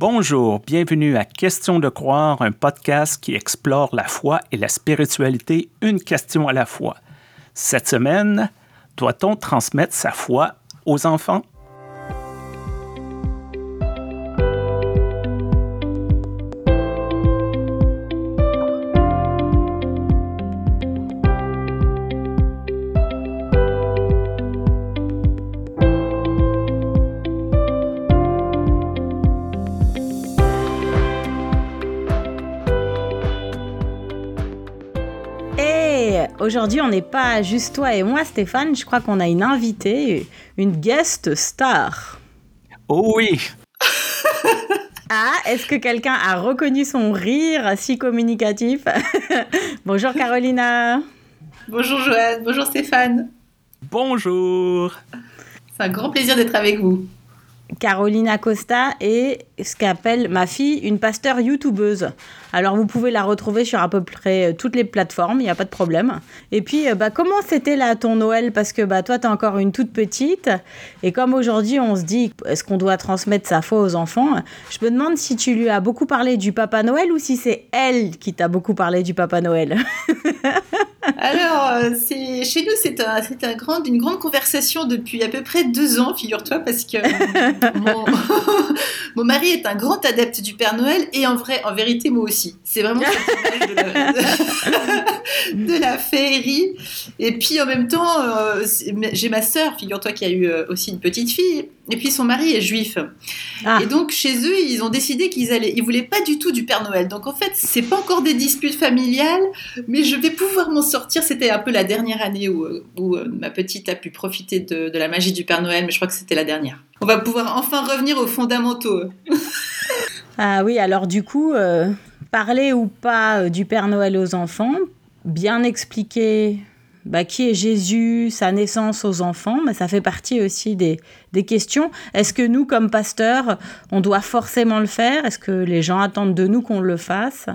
Bonjour, bienvenue à Question de croire, un podcast qui explore la foi et la spiritualité une question à la fois. Cette semaine, doit-on transmettre sa foi aux enfants? Aujourd'hui, on n'est pas juste toi et moi, Stéphane. Je crois qu'on a une invitée, une guest star. Oh oui! ah, est-ce que quelqu'un a reconnu son rire si communicatif? Bonjour Carolina. Bonjour Joanne. Bonjour Stéphane. Bonjour. C'est un grand plaisir d'être avec vous. Carolina Costa est ce qu'appelle ma fille une pasteur youtubeuse. Alors vous pouvez la retrouver sur à peu près euh, toutes les plateformes, il n'y a pas de problème. Et puis euh, bah, comment c'était là ton Noël? Parce que bah, toi tu es encore une toute petite et comme aujourd'hui on se dit est-ce qu'on doit transmettre sa foi aux enfants, je me demande si tu lui as beaucoup parlé du Papa Noël ou si c'est elle qui t'a beaucoup parlé du Papa Noël? Alors, euh, chez nous, c'est, un, un une grande conversation depuis à peu près deux ans, figure-toi, parce que mon, mon, mari est un grand adepte du Père Noël et en vrai, en vérité, moi aussi. C'est vraiment cette de, la, féerie. Et puis en même temps, euh, j'ai ma sœur, figure-toi, qui a eu euh, aussi une petite fille. Et puis son mari est juif. Ah. Et donc chez eux, ils ont décidé qu'ils allaient, ils voulaient pas du tout du Père Noël. Donc en fait, c'est pas encore des disputes familiales, mais je vais pouvoir m'en sortir. C'était un peu la dernière année où, où euh, ma petite a pu profiter de, de, la magie du Père Noël, mais je crois que c'était la dernière. On va pouvoir enfin revenir aux fondamentaux. ah oui, alors du coup, euh, parler ou pas euh, du Père Noël aux enfants, bien expliquer bah, qui est Jésus, sa naissance aux enfants, mais ça fait partie aussi des, des questions. Est-ce que nous, comme pasteurs, on doit forcément le faire? Est-ce que les gens attendent de nous qu'on le fasse?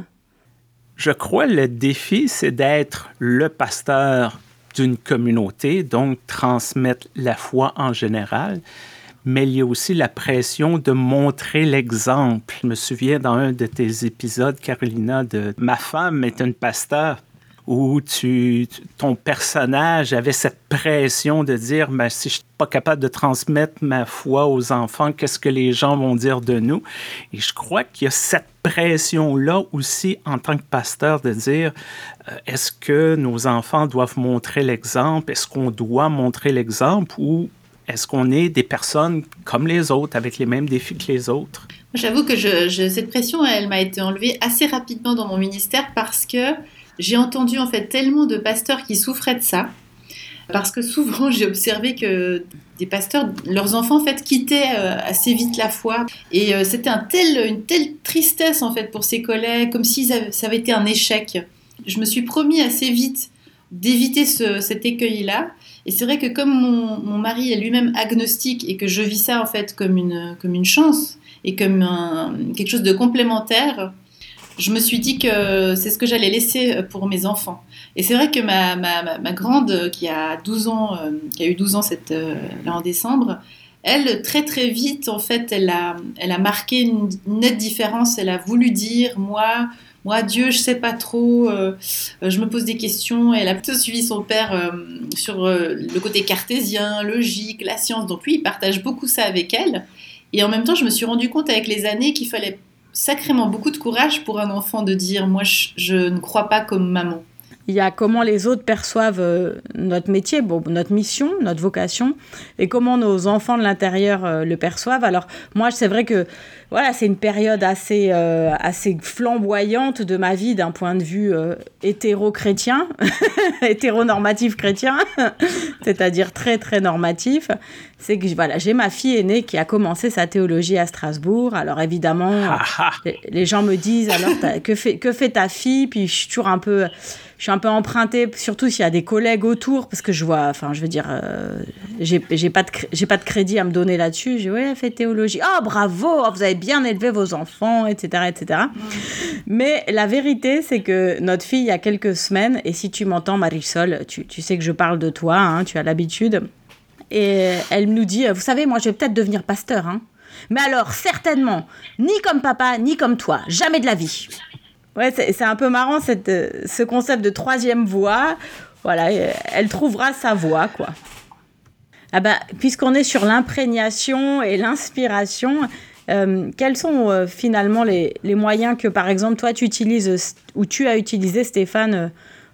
Je crois le défi, c'est d'être le pasteur d'une communauté, donc transmettre la foi en général mais il y a aussi la pression de montrer l'exemple. Je me souviens dans un de tes épisodes, Carolina, de Ma femme est une pasteur où tu, ton personnage avait cette pression de dire ben, si je suis pas capable de transmettre ma foi aux enfants, qu'est-ce que les gens vont dire de nous? Et je crois qu'il y a cette pression-là aussi en tant que pasteur de dire euh, est-ce que nos enfants doivent montrer l'exemple? Est-ce qu'on doit montrer l'exemple ou est-ce qu'on est des personnes comme les autres, avec les mêmes défis que les autres? J'avoue que cette pression, elle m'a été enlevée assez rapidement dans mon ministère parce que j'ai entendu en fait tellement de pasteurs qui souffraient de ça. Parce que souvent, j'ai observé que des pasteurs, leurs enfants en fait quittaient euh, assez vite la foi. Et euh, c'était une telle tristesse en fait pour ses collègues, comme si ça avait été un échec. Je me suis promis assez vite d'éviter cet écueil-là. Et c'est vrai que comme mon, mari est lui-même agnostique et que je vis ça en fait comme une, comme une chance et comme quelque chose de complémentaire, je me suis dit que c'est ce que j'allais laisser pour mes enfants. Et c'est vrai que ma, ma, ma, grande, qui a 12 ans, euh, qui a eu 12 ans cette, euh, là en décembre, elle, très très vite, en fait, elle a, elle a marqué une nette différence. Elle a voulu dire, moi, moi, Dieu, je sais pas trop, euh, euh, je me pose des questions. elle a plutôt suivi son père euh, sur le côté cartésien, logique, la science. Donc lui, il partage beaucoup ça avec elle. Et en même temps, je me suis rendu compte avec les années qu'il fallait sacrément beaucoup de courage pour un enfant de dire, moi, je ne crois pas comme maman il y a comment les autres perçoivent euh, notre métier, bon, notre mission, notre vocation, et comment nos enfants de l'intérieur euh, le perçoivent. Alors moi, c'est vrai que voilà, c'est une période assez, euh, assez flamboyante de ma vie d'un point de vue hétéro-chrétien, hétéronormatif chrétien, c'est-à-dire très très normatif. C'est que voilà, j'ai ma fille aînée qui a commencé sa théologie à Strasbourg. Alors évidemment, ah, ah. les, gens me disent alors que fait, que fait ta fille? Puis je suis toujours un peu je suis un peu empruntée, surtout s'il y a des collègues autour, parce que je vois, enfin, je veux dire, euh, j'ai pas, de, pas de crédit à me donner là-dessus. J'ai, ouais, fait théologie. Oh, bravo, oh, vous avez bien élevé vos enfants, etc., etc. Mais la vérité, c'est que notre fille, il y a quelques semaines, et si tu m'entends, Marisol, tu, tu sais que je parle de toi, hein, tu as l'habitude, et elle nous dit, vous savez, moi, je vais peut-être devenir pasteur, hein. Mais alors, certainement, ni comme papa, ni comme toi, jamais de la vie. Ouais, c'est un peu marrant cette, euh, ce concept de troisième voix. Voilà, euh, elle trouvera sa voix, quoi. Ah bah, puisqu'on est sur l'imprégnation et l'inspiration, euh, quels sont finalement les, les, moyens que, par exemple, toi, tu utilises ou tu as utilisé, Stéphane,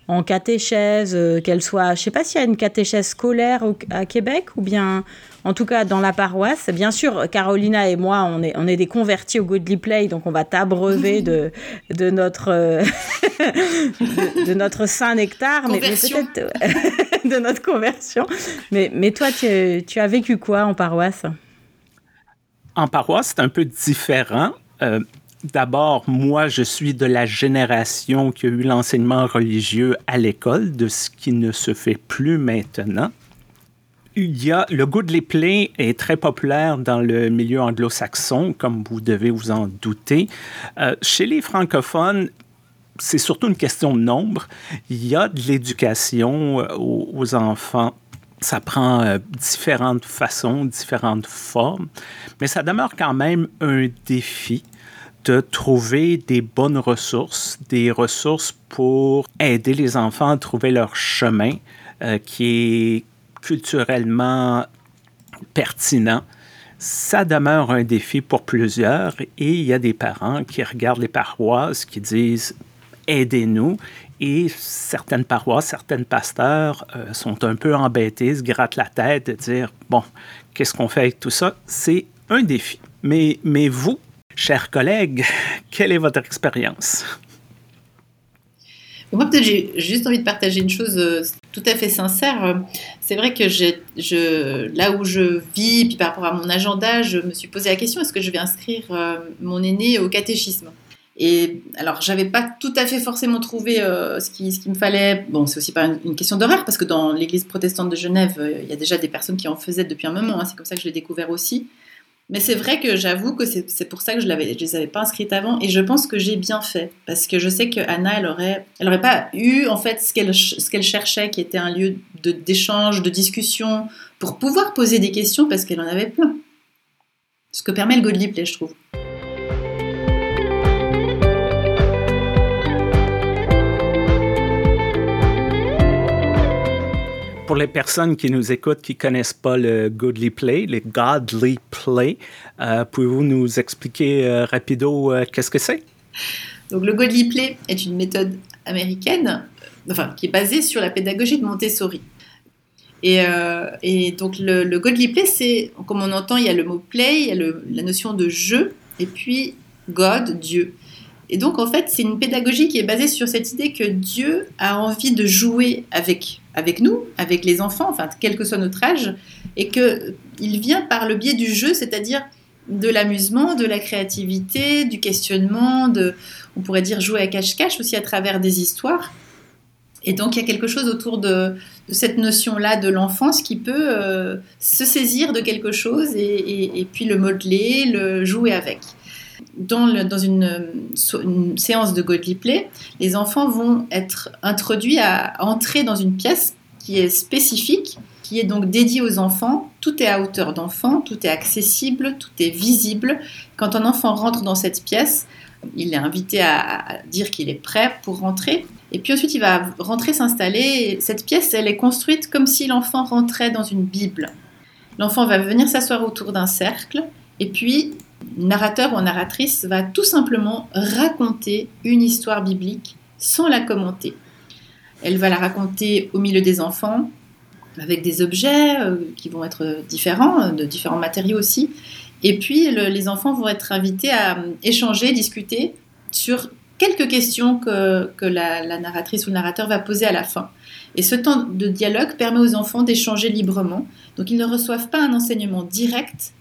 en catéchèse, qu'elle soit, je sais pas s'il y a une catéchèse scolaire à Québec ou bien en tout cas dans la paroisse. Bien sûr, Carolina et moi, on est, on est des convertis au Godly Play, donc on va t'abreuver de, de, notre, euh, de, notre saint nectar, mais, peut-être de notre conversion. Mais, mais toi, tu, tu, as vécu quoi en paroisse? En paroisse, c'est un peu différent. Euh, d'abord, moi, je suis de la génération qui a eu l'enseignement religieux à l'école, de ce qui ne se fait plus maintenant il y a, le Goodly Play est très populaire dans le milieu anglo-saxon, comme vous devez vous en douter. Euh, chez les francophones, c'est surtout une question de nombre. Il y a de l'éducation euh, aux, enfants. Ça prend euh, différentes façons, différentes formes, mais ça demeure quand même un défi de trouver des bonnes ressources, des ressources pour aider les enfants à trouver leur chemin qui est culturellement pertinent, ça demeure un défi pour plusieurs et il y a des parents qui regardent les paroisses qui disent aidez-nous. Et certaines paroisses, certains pasteurs euh, sont un peu embêtés, se grattent la tête de dire bon, qu'est-ce qu'on fait avec tout ça? C'est un défi. Mais, mais vous, chers collègues, quelle est votre expérience? Moi, peut-être, j'ai juste envie de partager une chose euh, tout à fait sincère. C'est vrai que je, là où je vis, puis par rapport à mon agenda, je me suis posé la question est-ce que je vais inscrire euh, mon aîné au catéchisme? Et alors, j'avais pas tout à fait forcément trouvé euh, ce qu'il ce me fallait. Bon, c'est aussi pas une, question d'horaire, parce que dans l'église protestante de Genève, il y a déjà des personnes qui en faisaient depuis un moment. Hein. c'est comme ça que je l'ai découvert aussi. Mais c'est vrai que j'avoue que c'est pour ça que je ne les avais pas inscrites avant et je pense que j'ai bien fait parce que je sais que Anna, elle aurait, elle aurait pas eu en fait ce qu'elle cherchait, qui était un lieu d'échange, de, discussion, pour pouvoir poser des questions parce qu'elle en avait plein. Ce que permet le Godly Play, je trouve. Pour les personnes qui nous écoutent qui connaissent pas le Godly Play, le Godly Play, euh, pouvez-vous nous expliquer euh, rapido euh, qu'est-ce que c'est? Donc le Godly Play est une méthode américaine, enfin qui est basée sur la pédagogie de Montessori. Et, et donc le, le, Godly Play, c'est comme on entend, il y a le mot play, il y a la notion de jeu, et puis God, Dieu. Et donc, en fait, c'est une pédagogie qui est basée sur cette idée que Dieu a envie de jouer avec, avec nous, avec les enfants, enfin, quel que soit notre âge, et qu'il vient par le biais du jeu, c'est-à-dire de l'amusement, de la créativité, du questionnement, de, on pourrait dire jouer à cache-cache aussi à travers des histoires. Et donc, il y a quelque chose autour de, cette notion-là de l'enfance qui peut euh, se saisir de quelque chose et, et, puis le modeler, le jouer avec dans, une, séance de Godly Play, les enfants vont être introduits à entrer dans une pièce qui est spécifique, qui est donc dédiée aux enfants. Tout est à hauteur d'enfant, tout est accessible, tout est visible. Quand un enfant rentre dans cette pièce, il est invité à, dire qu'il est prêt pour rentrer. Et puis ensuite, il va rentrer s'installer. Cette pièce, elle est construite comme si l'enfant rentrait dans une Bible. L'enfant va venir s'asseoir autour d'un cercle. Et puis, narrateur ou narratrice va tout simplement raconter une histoire biblique sans la commenter. Elle va la raconter au milieu des enfants, avec des objets euh, qui vont être différents, euh, de différents matériaux aussi. Et puis les enfants vont être invités à euh, échanger, discuter sur quelques questions que, la, la, narratrice ou le narrateur va poser à la fin. Et ce temps de dialogue permet aux enfants d'échanger librement. Donc ils ne reçoivent pas un enseignement direct,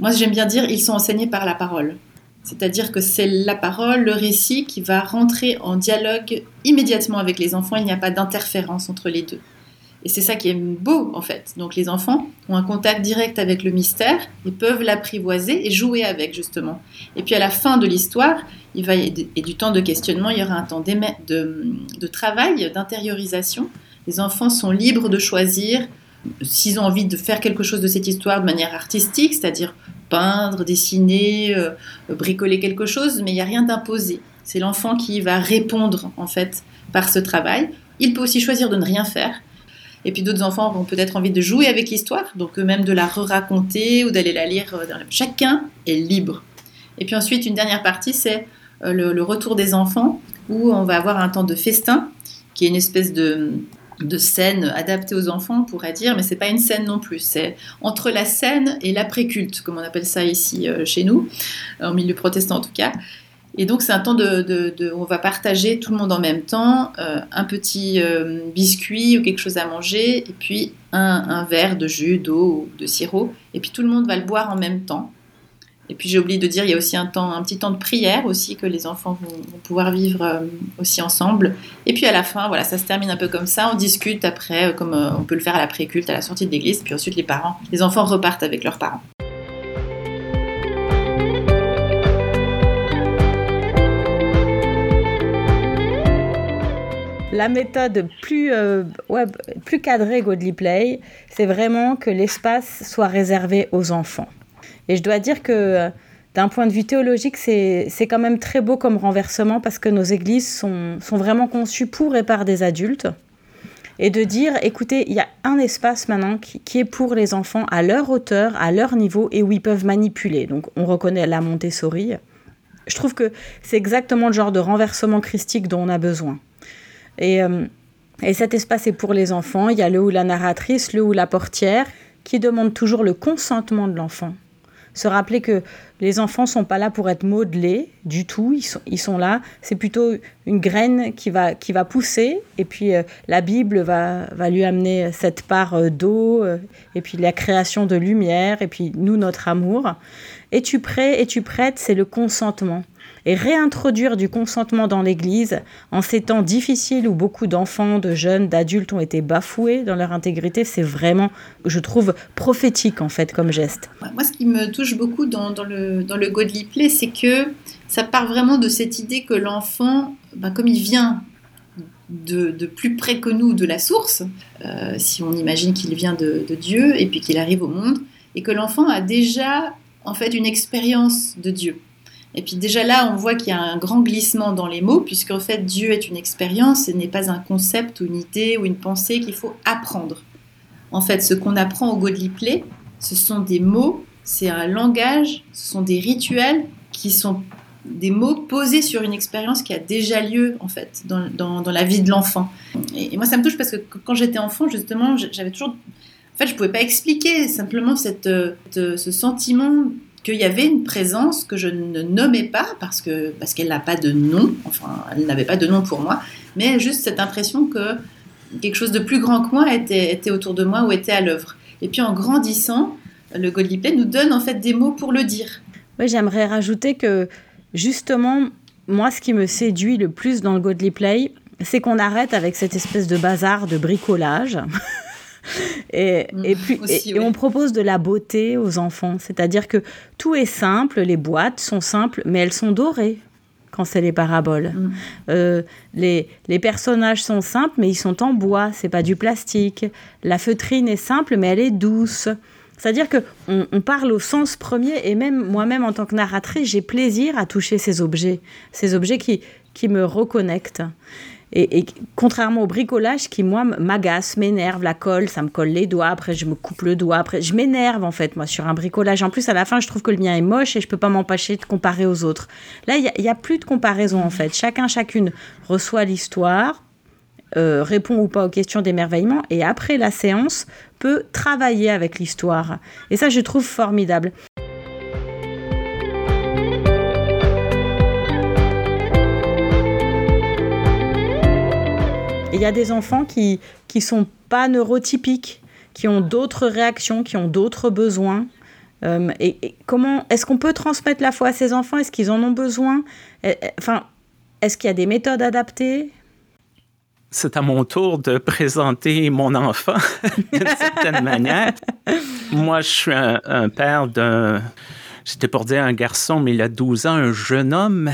moi, j'aime bien dire, ils sont enseignés par la parole. C'est-à-dire que c'est la parole, le récit qui va rentrer en dialogue immédiatement avec les enfants. Il n'y a pas d'interférence entre les deux. Et c'est ça qui est beau, en fait. Donc les enfants ont un contact direct avec le mystère, ils peuvent l'apprivoiser et jouer avec, justement. Et puis à la fin de l'histoire, il va et du temps de questionnement, il y aura un temps de travail, d'intériorisation. Les enfants sont libres de choisir s'ils ont envie de faire quelque chose de cette histoire de manière artistique, c'est-à-dire peindre, dessiner, euh, bricoler quelque chose, mais il n'y a rien d'imposé. C'est l'enfant qui va répondre en fait par ce travail. Il peut aussi choisir de ne rien faire. Et puis d'autres enfants vont peut-être envie de jouer avec l'histoire, donc eux-mêmes de la re-raconter ou d'aller la lire. Euh, chacun est libre. Et puis ensuite, une dernière partie, c'est euh, le, retour des enfants, où on va avoir un temps de festin, qui est une espèce de, de scène adaptée aux enfants, on pourrait dire, mais c'est pas une scène non plus. C'est entre la scène et l'après-culte, comme on appelle ça ici euh, chez nous, en milieu protestant en tout cas. Et donc c'est un temps de, où on va partager tout le monde en même temps, euh, un petit biscuit ou quelque chose à manger, et puis un, un verre de jus, d'eau ou de sirop, et puis tout le monde va le boire en même temps. Et puis j'ai oublié de dire, il y a aussi un, petit temps de prière aussi que les enfants vont, pouvoir vivre euh, aussi ensemble. Et puis à la fin, voilà, ça se termine un peu comme ça. On discute après, euh, comme euh, on peut le faire à l'après-culte, à la sortie de l'église. Puis ensuite, les parents, les enfants repartent avec leurs parents. La méthode plus, plus cadrée Godly Play, c'est vraiment que l'espace soit réservé aux enfants. Et je dois dire que euh, d'un point de vue théologique, c'est quand même très beau comme renversement parce que nos églises sont, sont vraiment conçues pour et par des adultes. Et de dire, écoutez, il y a un espace maintenant qui, est pour les enfants à leur hauteur, à leur niveau et où ils peuvent manipuler. Donc on reconnaît la Montessori. Je trouve que c'est exactement le genre de renversement christique dont on a besoin. Et, euh, et cet espace est pour les enfants. Il y a le ou la narratrice, le ou la portière, qui demande toujours le consentement de l'enfant se rappeler que les enfants sont pas là pour être modelés du tout, ils sont, ils sont là, c'est plutôt une graine qui va, qui va pousser, et puis euh, la Bible va, va lui amener cette part euh, d'eau, euh, et puis la création de lumière, et puis nous, notre amour. Es-tu prêt, es-tu prête, c'est le consentement et réintroduire du consentement dans l'Église en ces temps difficiles où beaucoup d'enfants, de jeunes, d'adultes ont été bafoués dans leur intégrité, c'est vraiment, je trouve, prophétique en fait comme geste. Moi, ce qui me touche beaucoup dans, le, dans le Godly Play, c'est que ça part vraiment de cette idée que l'enfant, ben, comme il vient de, plus près que nous de la source, euh, si on imagine qu'il vient de, de Dieu et puis qu'il arrive au monde, et que l'enfant a déjà en fait une expérience de Dieu. Et puis déjà là, on voit qu'il y a un grand glissement dans les mots, puisque en fait Dieu est une expérience, et n'est pas un concept ou une idée ou une pensée qu'il faut apprendre. En fait, ce qu'on apprend au Godly Play, ce sont des mots, c'est un langage, ce sont des rituels qui sont des mots posés sur une expérience qui a déjà lieu en fait dans, dans, la vie de l'enfant. Et, moi, ça me touche parce que quand j'étais enfant, justement, j'avais toujours fait, je pouvais pas expliquer simplement cette, ce sentiment qu'il y avait une présence que je ne nommais pas parce parce qu'elle n'a pas de nom, enfin elle n'avait pas de nom pour moi, mais juste cette impression que quelque chose de plus grand que moi était autour de moi ou était à l'œuvre. Et puis en grandissant, le Godly Play nous donne en fait des mots pour le dire. Oui, j'aimerais rajouter que justement, moi, ce qui me séduit le plus dans le Godly Play, c'est qu'on arrête avec cette espèce de bazar de bricolage. et, mm. et, puis, et, on propose de la beauté aux enfants. C'est-à-dire que tout est simple, les boîtes sont simples, mais elles sont dorées quand c'est les paraboles. Mm. Euh, les, les, personnages sont simples, mais ils sont en bois, c'est pas du plastique. La feutrine est simple, mais elle est douce. C'est-à-dire que on, on, parle au sens premier, et même moi-même en tant que narratrice, j'ai plaisir à toucher ces objets, ces objets qui, qui me reconnectent. Et, contrairement au bricolage qui, moi, m'agace, m'énerve, la colle, ça me colle les doigts, après je me coupe le doigt, après je m'énerve en fait, moi, sur un bricolage. En plus, à la fin, je trouve que le mien est moche et je peux pas m'empêcher de comparer aux autres. Là, il n'y a, plus de comparaison en fait. Chacun, chacune reçoit l'histoire, euh, répond ou pas aux questions d'émerveillement et après la séance peut travailler avec l'histoire. Et ça, je trouve formidable. Il y a des enfants qui ne sont pas neurotypiques, qui ont d'autres réactions, qui ont d'autres besoins. Euh, et, comment est-ce qu'on peut transmettre la foi à ces enfants? Est-ce qu'ils en ont besoin? Enfin, est-ce qu'il y a des méthodes adaptées? C'est à mon tour de présenter mon enfant d'une certaine manière. Moi, je suis un, père d'un J'étais pour dire un garçon, mais il a 12 ans, un jeune homme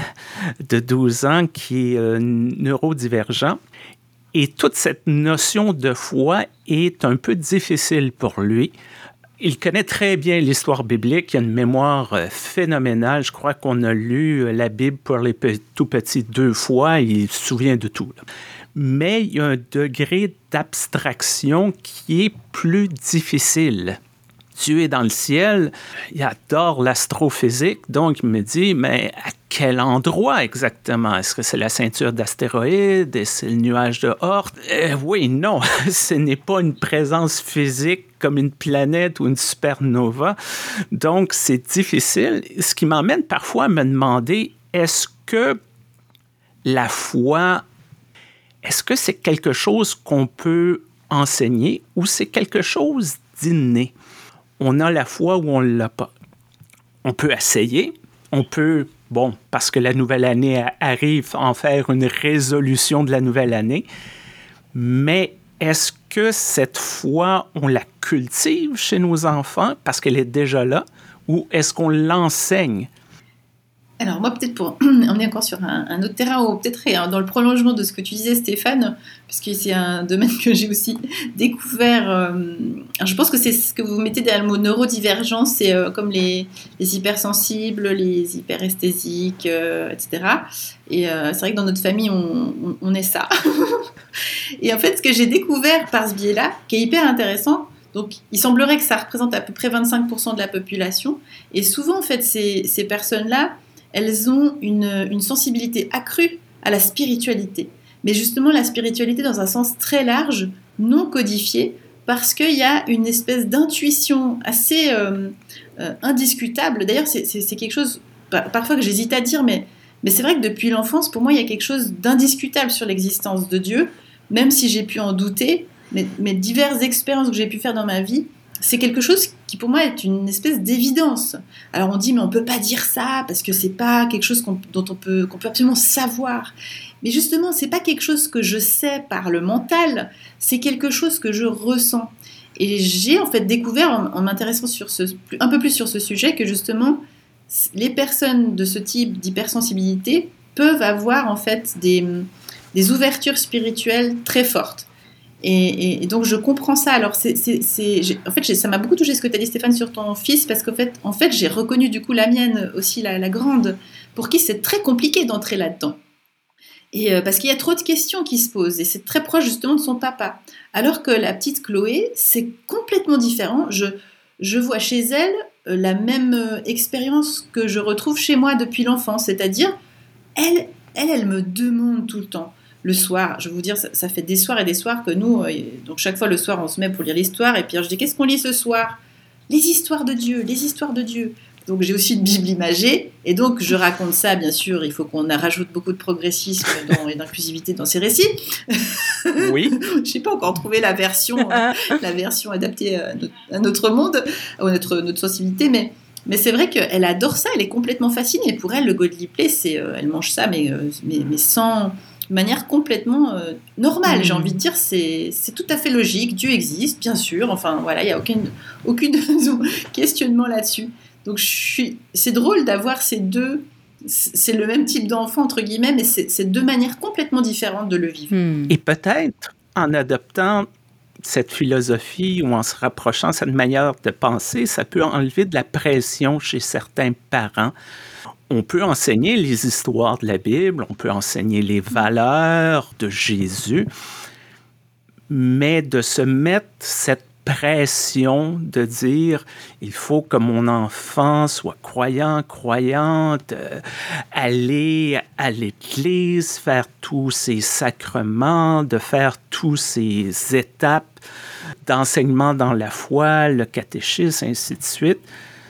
de 12 ans qui est euh, neurodivergent. Et toute cette notion de foi est un peu difficile pour lui. il connaît très bien l'histoire biblique, il a une mémoire euh, phénoménale. Je crois qu'on a lu la Bible pour les tout petits deux fois, il se souvient de tout. Mais il y a un degré d'abstraction qui est plus difficile. Dieu est dans le ciel, il adore l'astrophysique, donc il me dit, mais à quel endroit exactement? Est-ce que c'est la ceinture d'astéroïdes? Est-ce le nuage de Oort? Euh, oui, non, ce n'est pas une présence physique comme une planète ou une supernova. Donc, c'est difficile, ce qui m'emmène parfois à me demander, est-ce que la foi, est-ce que c'est quelque chose qu'on peut enseigner ou c'est quelque chose d'inné? On a la foi ou on ne l'a pas. On peut essayer, on peut, bon, parce que la nouvelle année arrive, en faire une résolution de la nouvelle année, mais est-ce que cette foi, on la cultive chez nos enfants parce qu'elle est déjà là, ou est-ce qu'on l'enseigne? Alors moi, peut-être pour emmener encore sur un, autre terrain, ou peut-être dans le prolongement de ce que tu disais, Stéphane, puisque c'est un domaine que j'ai aussi découvert. Euh, je pense que c'est ce que vous mettez derrière le mot neurodivergence, c'est euh, comme les, hypersensibles, les hyperesthésiques, euh, etc. Et c'est vrai que dans notre famille, on, est ça. et en fait, ce que j'ai découvert par ce biais-là, qui est hyper intéressant, donc, il semblerait que ça représente à peu près 25% de la population. Et souvent, en fait, ces personnes-là, elles ont une, sensibilité accrue à la spiritualité. Mais justement, la spiritualité dans un sens très large, non codifié, parce qu'il y a une espèce d'intuition assez euh, euh, indiscutable. D'ailleurs, c'est quelque chose parfois que j'hésite à dire, mais, mais c'est vrai que depuis l'enfance, pour moi, il y a quelque chose d'indiscutable sur l'existence de Dieu, même si j'ai pu en douter, mais, mais diverses expériences que j'ai pu faire dans ma vie c'est quelque chose pour moi est une espèce d'évidence. Alors on dit mais on peut pas dire ça parce que c'est pas quelque chose dont on peut absolument savoir. Mais justement, c'est pas quelque chose que je sais par le mental, c'est quelque chose que je ressens. Et j'ai en fait découvert en, m'intéressant un peu plus sur ce sujet que justement les personnes de ce type d'hypersensibilité peuvent avoir en fait des ouvertures spirituelles très fortes. Et, donc je comprends ça. Alors c'est, en fait, ça m'a beaucoup touché ce que tu as dit Stéphane sur ton fils parce qu'en fait, en fait, j'ai reconnu du coup la mienne aussi, la, grande, pour qui c'est très compliqué d'entrer là-dedans. Et euh, parce qu'il y a trop de questions qui se posent et c'est très proche justement de son papa. Alors que la petite Chloé, c'est complètement différent. Je, je vois chez elle euh, la même euh, expérience que je retrouve chez moi depuis l'enfance, c'est-à-dire elle, elle, elle me demande tout le temps le soir. Je vais vous dire, ça, fait des soirs et des soirs que nous, euh, donc chaque fois le soir, on se met pour lire l'histoire. Et puis je dis, qu'est-ce qu'on lit ce soir? Les histoires de Dieu, les histoires de Dieu. Donc j'ai aussi une Bible imagée, et donc je raconte ça, bien sûr, il faut qu'on rajoute beaucoup de progressisme et d'inclusivité dans ces récits. Oui. je sais pas encore trouvé la version, euh, la version adaptée à notre, monde, à notre, notre sensibilité, mais, mais c'est vrai qu'elle adore ça, elle est complètement fascinée. Pour elle, le Godly Play, c'est, euh, elle mange ça, mais, mais, mais sans de manière complètement euh, normale. J'ai mm. envie de dire, c'est tout à fait logique. Dieu existe, bien sûr. Enfin, voilà, il n'y a aucun aucune questionnement là-dessus. Donc, c'est drôle d'avoir ces deux. C'est le même type d'enfant, entre guillemets, mais c'est deux manières complètement différentes de le vivre. Mm. Et peut-être en adoptant cette philosophie ou en se rapprochant cette manière de penser, ça peut enlever de la pression chez certains parents on peut enseigner les histoires de la Bible, on peut enseigner les valeurs de Jésus, mais de se mettre cette pression de dire il faut que mon enfant soit croyant, croyante, euh, aller à l'église, faire tous ces sacrements, de faire tous ces étapes d'enseignement dans la foi, le catéchisme, ainsi de suite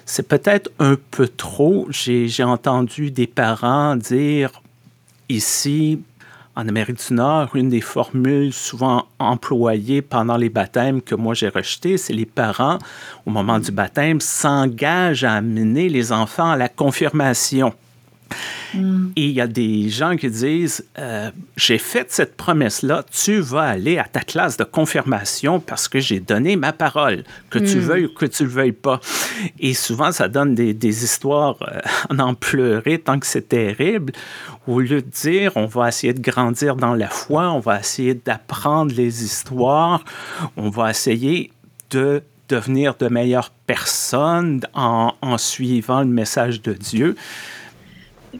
c'est peut-être un peu trop. J'ai entendu des parents dire ici, en Amérique du Nord, une des formules souvent employées pendant les baptêmes que moi j'ai rejetées, c'est les parents, au moment du baptême, s'engagent à amener les enfants à la confirmation. Mm. Et il y a des gens qui disent euh, J'ai fait cette promesse-là, tu vas aller à ta classe de confirmation parce que j'ai donné ma parole, que tu mm. veuilles ou que tu ne veuilles pas. Et souvent, ça donne des, histoires euh, en en pleurer tant que c'est terrible. Au lieu de dire On va essayer de grandir dans la foi, on va essayer d'apprendre les histoires, on va essayer de devenir de meilleures personnes en, en suivant le message de Dieu.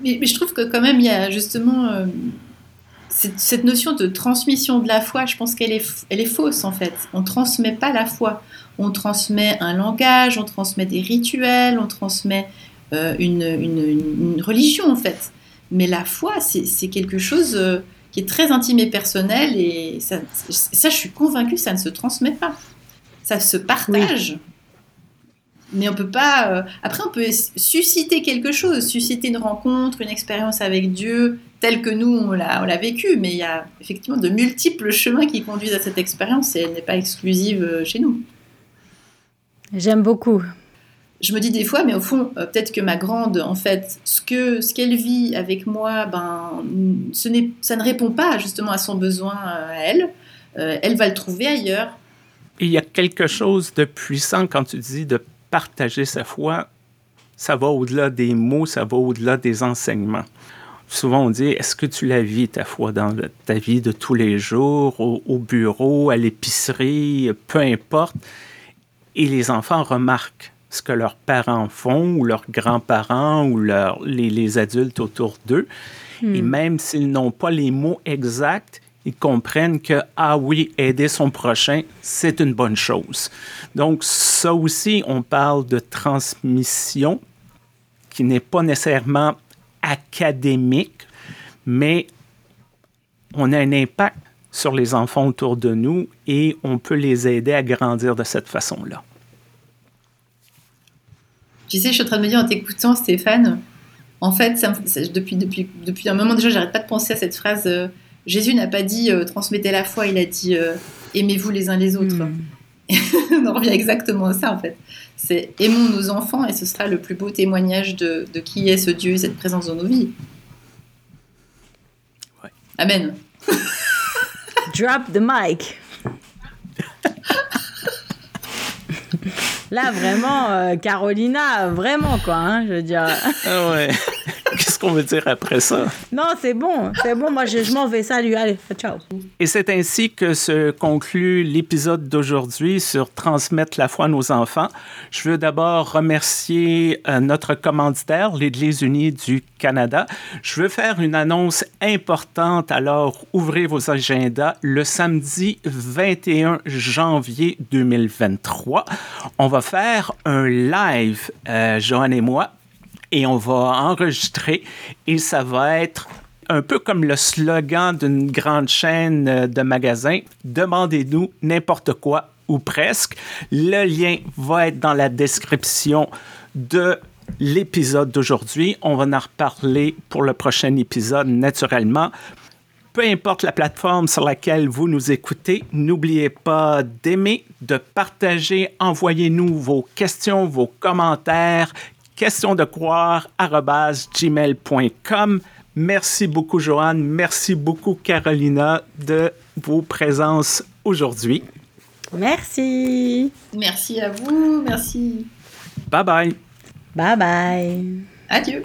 Mais, je trouve que quand même, il y a justement euh, cette, notion de transmission de la foi, je pense qu'elle est, elle est fausse en fait. On ne transmet pas la foi. On transmet un langage, on transmet des rituels, on transmet euh, une, une, religion en fait. Mais la foi, c'est quelque chose euh, qui est très intime et personnel et ça, ça, je suis convaincue, ça ne se transmet pas. Ça se partage mais on peut pas. Euh, après, on peut susciter quelque chose, susciter une rencontre, une expérience avec Dieu, telle que nous on l'a vécu. Mais il y a effectivement de multiples chemins qui conduisent à cette expérience et elle n'est pas exclusive euh, chez nous. J'aime beaucoup. Je me dis des fois, mais au fond, euh, peut-être que ma grande, en fait, ce que ce qu'elle vit avec moi, ben, ce ça ne répond pas justement à son besoin à elle. elle va le trouver ailleurs. Il y a quelque chose de puissant quand tu dis de partager sa foi, ça va au-delà des mots, ça va au-delà des enseignements. Souvent, on dit, est-ce que tu la vis, ta foi, dans ta vie de tous les jours, au, bureau, à l'épicerie, peu importe? Et les enfants remarquent ce que leurs parents font, ou leurs grands-parents, ou les, adultes autour d'eux. Et hmm. même s'ils n'ont pas les mots exacts, ils comprennent que, ah oui, aider son prochain, c'est une bonne chose. Donc, ça aussi, on parle de transmission qui n'est pas nécessairement académique, mais on a un impact sur les enfants autour de nous et on peut les aider à grandir de cette façon-là. Tu sais, je suis en train de me dire en t'écoutant, Stéphane, en fait, depuis, depuis, depuis un moment déjà, j'arrête pas de penser à cette phrase. Euh, Jésus n'a pas dit euh, transmettez la foi, il a dit euh, aimez-vous les uns les autres. Hmm. On en revient exactement à ça en fait. C'est aimons nos enfants et ce sera le plus beau témoignage de, qui est ce Dieu, cette présence dans nos vies. Amen. Drop the mic. Là, vraiment, euh, Carolina, vraiment, quoi, hein, je veux dire. Ah ouais. Qu'est-ce qu'on veut dire après ça? Non, c'est bon, c'est bon. Moi, je, m'en vais. Salut, allez, ciao. Et c'est ainsi que se conclut l'épisode d'aujourd'hui sur Transmettre la foi à nos enfants. Je veux d'abord remercier euh, notre commanditaire, l'Église unie du Canada. Je veux faire une annonce importante, alors ouvrez vos agendas. Le samedi 21 janvier 2023, on va faire un live, euh, Joanne et moi, et on va enregistrer et ça va être un peu comme le slogan d'une grande chaîne euh, de magasins, demandez-nous n'importe quoi ou presque. Le lien va être dans la description de l'épisode d'aujourd'hui. On va en reparler pour le prochain épisode naturellement. Peu importe la plateforme sur laquelle vous nous écoutez, n'oubliez pas d'aimer, de partager, envoyez-nous vos questions, vos commentaires, question de croire gmail.com. Merci beaucoup, Joanne. Merci beaucoup, Carolina, de vos présences aujourd'hui. Merci. Merci à vous. Merci. Bye bye. Bye bye. Adieu.